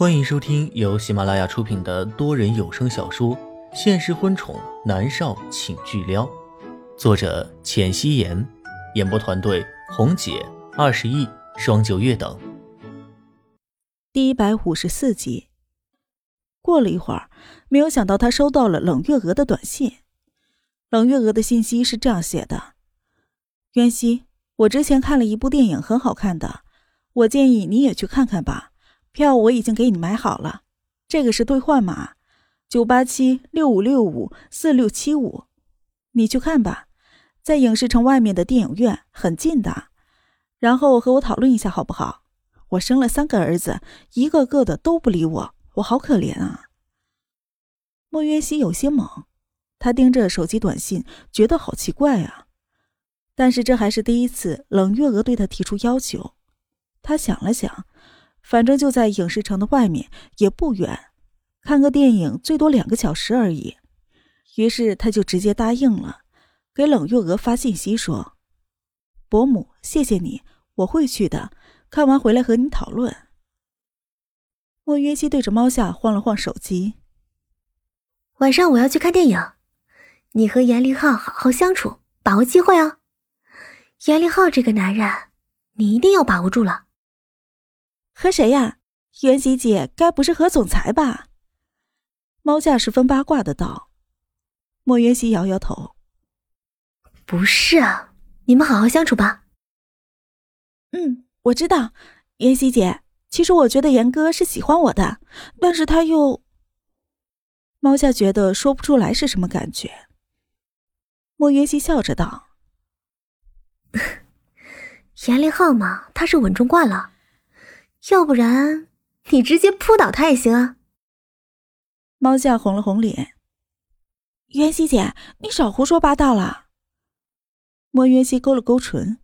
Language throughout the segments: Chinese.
欢迎收听由喜马拉雅出品的多人有声小说《现实婚宠男少请巨撩》，作者：浅汐颜，演播团队：红姐、二十亿、双九月等。第一百五十四集。过了一会儿，没有想到他收到了冷月娥的短信。冷月娥的信息是这样写的：“渊熙，我之前看了一部电影，很好看的，我建议你也去看看吧。”票我已经给你买好了，这个是兑换码，九八七六五六五四六七五，你去看吧，在影视城外面的电影院，很近的。然后和我讨论一下好不好？我生了三个儿子，一个个的都不理我，我好可怜啊。莫渊熙有些懵，他盯着手机短信，觉得好奇怪啊。但是这还是第一次冷月娥对他提出要求，他想了想。反正就在影视城的外面，也不远，看个电影最多两个小时而已。于是他就直接答应了，给冷月娥发信息说：“伯母，谢谢你，我会去的。看完回来和你讨论。”莫约西对着猫下晃了晃手机：“晚上我要去看电影，你和严凌浩好好相处，把握机会哦。严凌浩这个男人，你一定要把握住了。”和谁呀？袁熙姐，该不是和总裁吧？猫夏十分八卦的道。莫元熙摇摇头：“不是啊，你们好好相处吧。”嗯，我知道，袁熙姐。其实我觉得严哥是喜欢我的，但是他又……猫夏觉得说不出来是什么感觉。莫元熙笑着道：“严凌浩嘛，他是稳重惯了。”要不然，你直接扑倒他也行啊！猫夏红了红脸。袁熙姐，你少胡说八道了。莫渊熙勾了勾唇。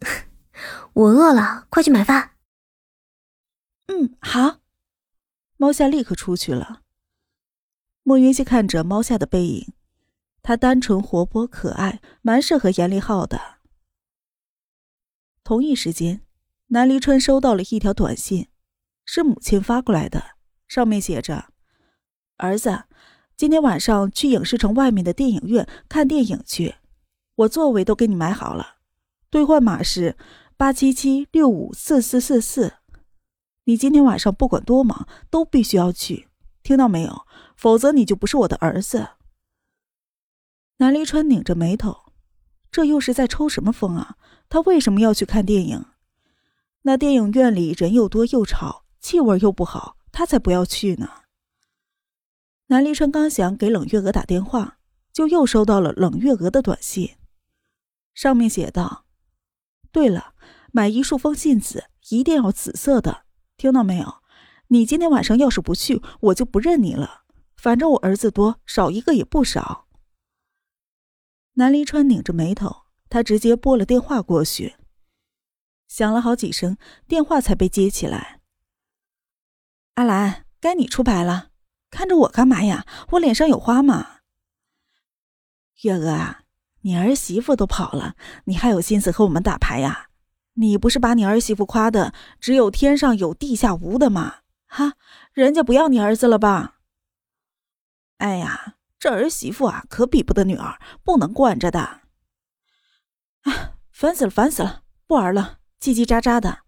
我饿了，快去买饭。嗯，好。猫夏立刻出去了。莫渊熙看着猫夏的背影，她单纯、活泼、可爱，蛮适合严立浩的。同一时间。南离川收到了一条短信，是母亲发过来的，上面写着：“儿子，今天晚上去影视城外面的电影院看电影去，我座位都给你买好了，兑换码是八七七六五四四四四。你今天晚上不管多忙，都必须要去，听到没有？否则你就不是我的儿子。”南离川拧着眉头，这又是在抽什么风啊？他为什么要去看电影？那电影院里人又多又吵，气味又不好，他才不要去呢。南离川刚想给冷月娥打电话，就又收到了冷月娥的短信，上面写道：“对了，买一束风信子，一定要紫色的，听到没有？你今天晚上要是不去，我就不认你了。反正我儿子多，少一个也不少。”南离川拧着眉头，他直接拨了电话过去。响了好几声，电话才被接起来。阿兰，该你出牌了，看着我干嘛呀？我脸上有花吗？月娥啊，你儿媳妇都跑了，你还有心思和我们打牌呀？你不是把你儿媳妇夸的只有天上有地下无的吗？哈，人家不要你儿子了吧？哎呀，这儿媳妇啊，可比不得女儿，不能惯着的。啊，烦死了，烦死了，不玩了。叽叽喳喳的，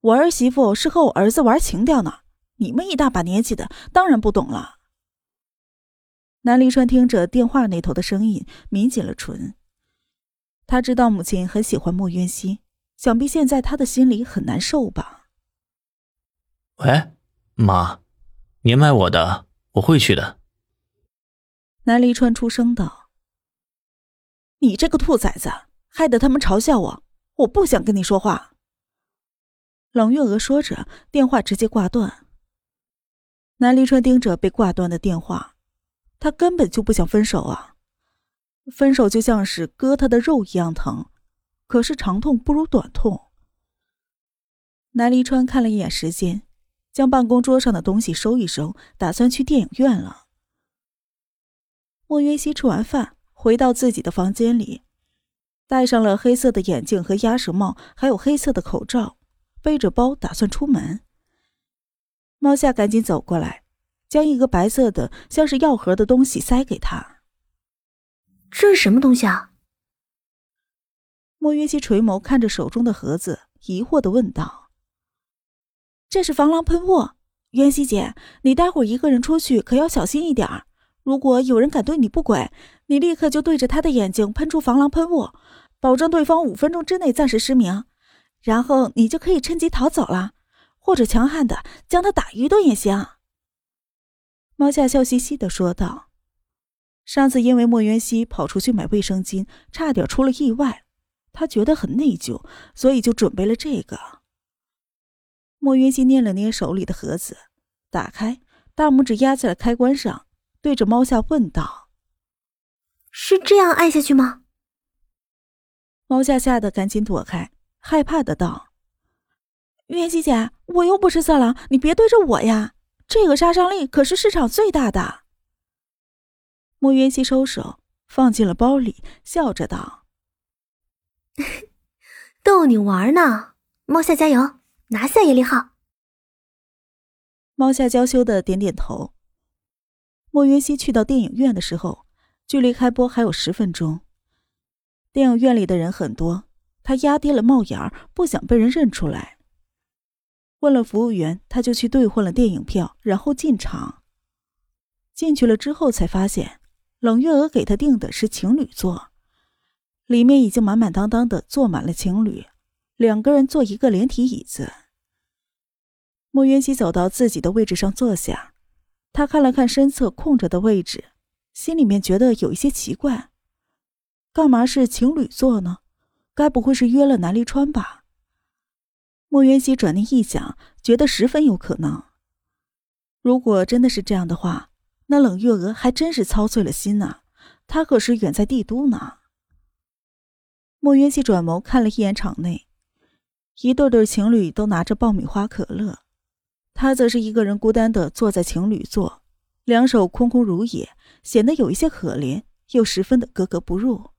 我儿媳妇是和我儿子玩情调呢。你们一大把年纪的，当然不懂了。南离川听着电话那头的声音，抿紧了唇。他知道母亲很喜欢莫渊熙，想必现在他的心里很难受吧。喂，妈，您买我的，我会去的。南离川出声道：“你这个兔崽子，害得他们嘲笑我。”我不想跟你说话。冷月娥说着，电话直接挂断。南离川盯着被挂断的电话，他根本就不想分手啊！分手就像是割他的肉一样疼，可是长痛不如短痛。南离川看了一眼时间，将办公桌上的东西收一收，打算去电影院了。莫云熙吃完饭，回到自己的房间里。戴上了黑色的眼镜和鸭舌帽，还有黑色的口罩，背着包打算出门。猫夏赶紧走过来，将一个白色的像是药盒的东西塞给他。这是什么东西啊？莫云熙垂眸看着手中的盒子，疑惑的问道：“这是防狼喷雾，渊熙姐，你待会儿一个人出去可要小心一点儿。如果有人敢对你不轨，你立刻就对着他的眼睛喷出防狼喷雾，保证对方五分钟之内暂时失明，然后你就可以趁机逃走了，或者强悍的将他打一顿也行。”猫夏笑嘻嘻的说道：“上次因为莫渊熙跑出去买卫生巾，差点出了意外。”他觉得很内疚，所以就准备了这个。莫云熙捏了捏手里的盒子，打开，大拇指压在了开关上，对着猫夏问道：“是这样按下去吗？”猫夏吓得赶紧躲开，害怕的道：“云溪姐，我又不是色狼，你别对着我呀！这个杀伤力可是市场最大的。”莫云熙收手，放进了包里，笑着道。逗你玩呢，猫夏加油，拿下叶利浩。猫夏娇羞的点点头。莫云熙去到电影院的时候，距离开播还有十分钟。电影院里的人很多，他压低了帽檐不想被人认出来。问了服务员，他就去兑换了电影票，然后进场。进去了之后，才发现冷月娥给他订的是情侣座。里面已经满满当当的坐满了情侣，两个人坐一个连体椅子。莫云熙走到自己的位置上坐下，他看了看身侧空着的位置，心里面觉得有一些奇怪，干嘛是情侣座呢？该不会是约了南离川吧？莫云熙转念一想，觉得十分有可能。如果真的是这样的话，那冷月娥还真是操碎了心呐，她可是远在帝都呢。莫云熙转眸看了一眼场内，一对对情侣都拿着爆米花、可乐，他则是一个人孤单的坐在情侣座，两手空空如也，显得有一些可怜，又十分的格格不入。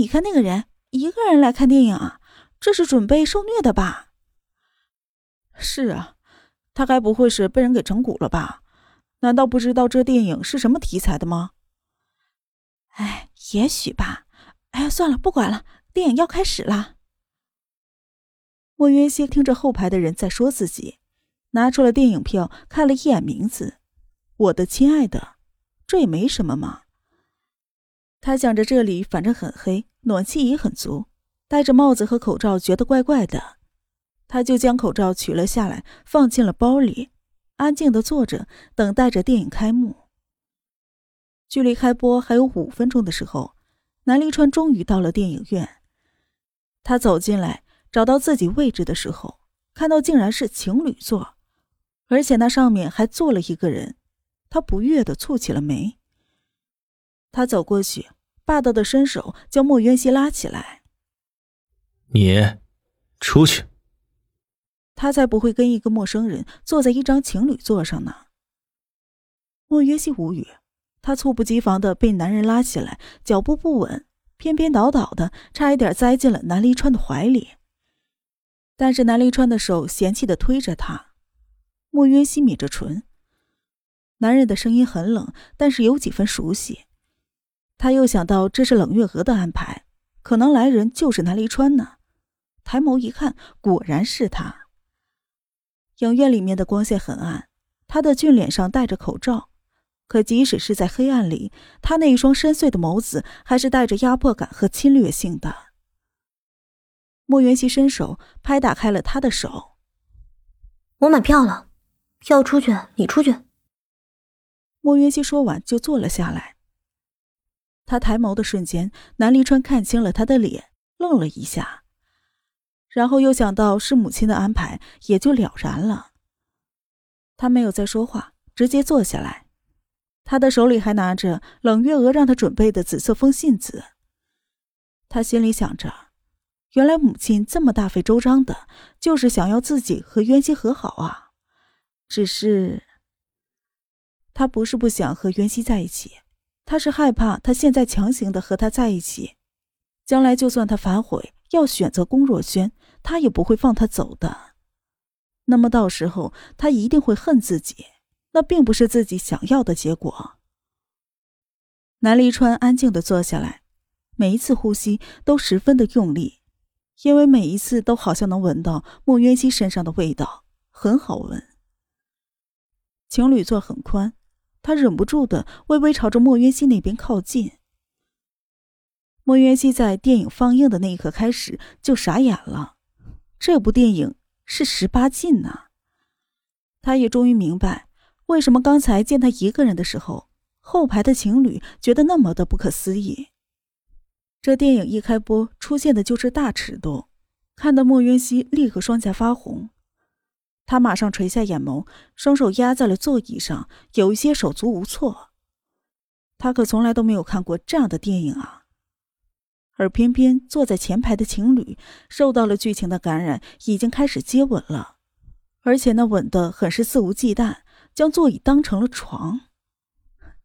你看那个人，一个人来看电影啊，这是准备受虐的吧？是啊，他该不会是被人给整蛊了吧？难道不知道这电影是什么题材的吗？哎，也许吧。哎呀，算了，不管了，电影要开始了。莫云熙听着后排的人在说自己，拿出了电影票，看了一眼名字，“我的亲爱的”，这也没什么嘛。他想着这里反正很黑，暖气也很足，戴着帽子和口罩觉得怪怪的，他就将口罩取了下来，放进了包里，安静的坐着，等待着电影开幕。距离开播还有五分钟的时候。南离川终于到了电影院。他走进来，找到自己位置的时候，看到竟然是情侣座，而且那上面还坐了一个人。他不悦的蹙起了眉。他走过去，霸道的伸手将莫渊熙拉起来：“你，出去。”他才不会跟一个陌生人坐在一张情侣座上呢。莫渊熙无语。他猝不及防的被男人拉起来，脚步不稳，偏偏倒倒的，差一点栽进了南离川的怀里。但是南离川的手嫌弃的推着他，莫渊熙抿着唇。男人的声音很冷，但是有几分熟悉。他又想到这是冷月娥的安排，可能来人就是南离川呢。抬眸一看，果然是他。影院里面的光线很暗，他的俊脸上戴着口罩。可即使是在黑暗里，他那一双深邃的眸子还是带着压迫感和侵略性的。莫元熙伸手拍打开了他的手。我买票了，要出去你出去。莫元熙说完就坐了下来。他抬眸的瞬间，南离川看清了他的脸，愣了一下，然后又想到是母亲的安排，也就了然了。他没有再说话，直接坐下来。他的手里还拿着冷月娥让他准备的紫色风信子。他心里想着，原来母亲这么大费周章的，就是想要自己和渊熙和好啊。只是，他不是不想和渊熙在一起，他是害怕他现在强行的和他在一起，将来就算他反悔要选择龚若轩，他也不会放他走的。那么到时候他一定会恨自己，那并不是自己想要的结果。南离川安静的坐下来，每一次呼吸都十分的用力，因为每一次都好像能闻到莫渊熙身上的味道，很好闻。情侣座很宽，他忍不住的微微朝着莫渊熙那边靠近。莫渊熙在电影放映的那一刻开始就傻眼了，这部电影是十八禁呢。他也终于明白，为什么刚才见他一个人的时候。后排的情侣觉得那么的不可思议。这电影一开播，出现的就是大尺度，看得莫渊熙立刻双颊发红。他马上垂下眼眸，双手压在了座椅上，有一些手足无措。他可从来都没有看过这样的电影啊！而偏偏坐在前排的情侣受到了剧情的感染，已经开始接吻了，而且那吻的很是肆无忌惮，将座椅当成了床。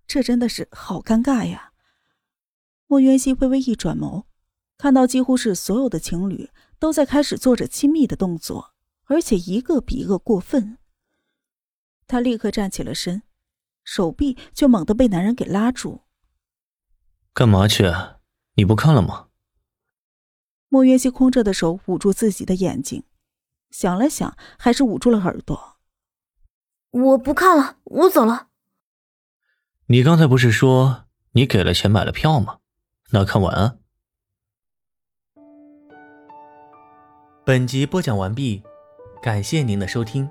这真的是好尴尬呀！莫渊熙微微一转眸，看到几乎是所有的情侣都在开始做着亲密的动作，而且一个比一个过分。他立刻站起了身，手臂却猛地被男人给拉住。干嘛去？你不看了吗？莫渊熙空着的手捂住自己的眼睛，想了想，还是捂住了耳朵。我不看了，我走了。你刚才不是说你给了钱买了票吗？那看晚安。本集播讲完毕，感谢您的收听。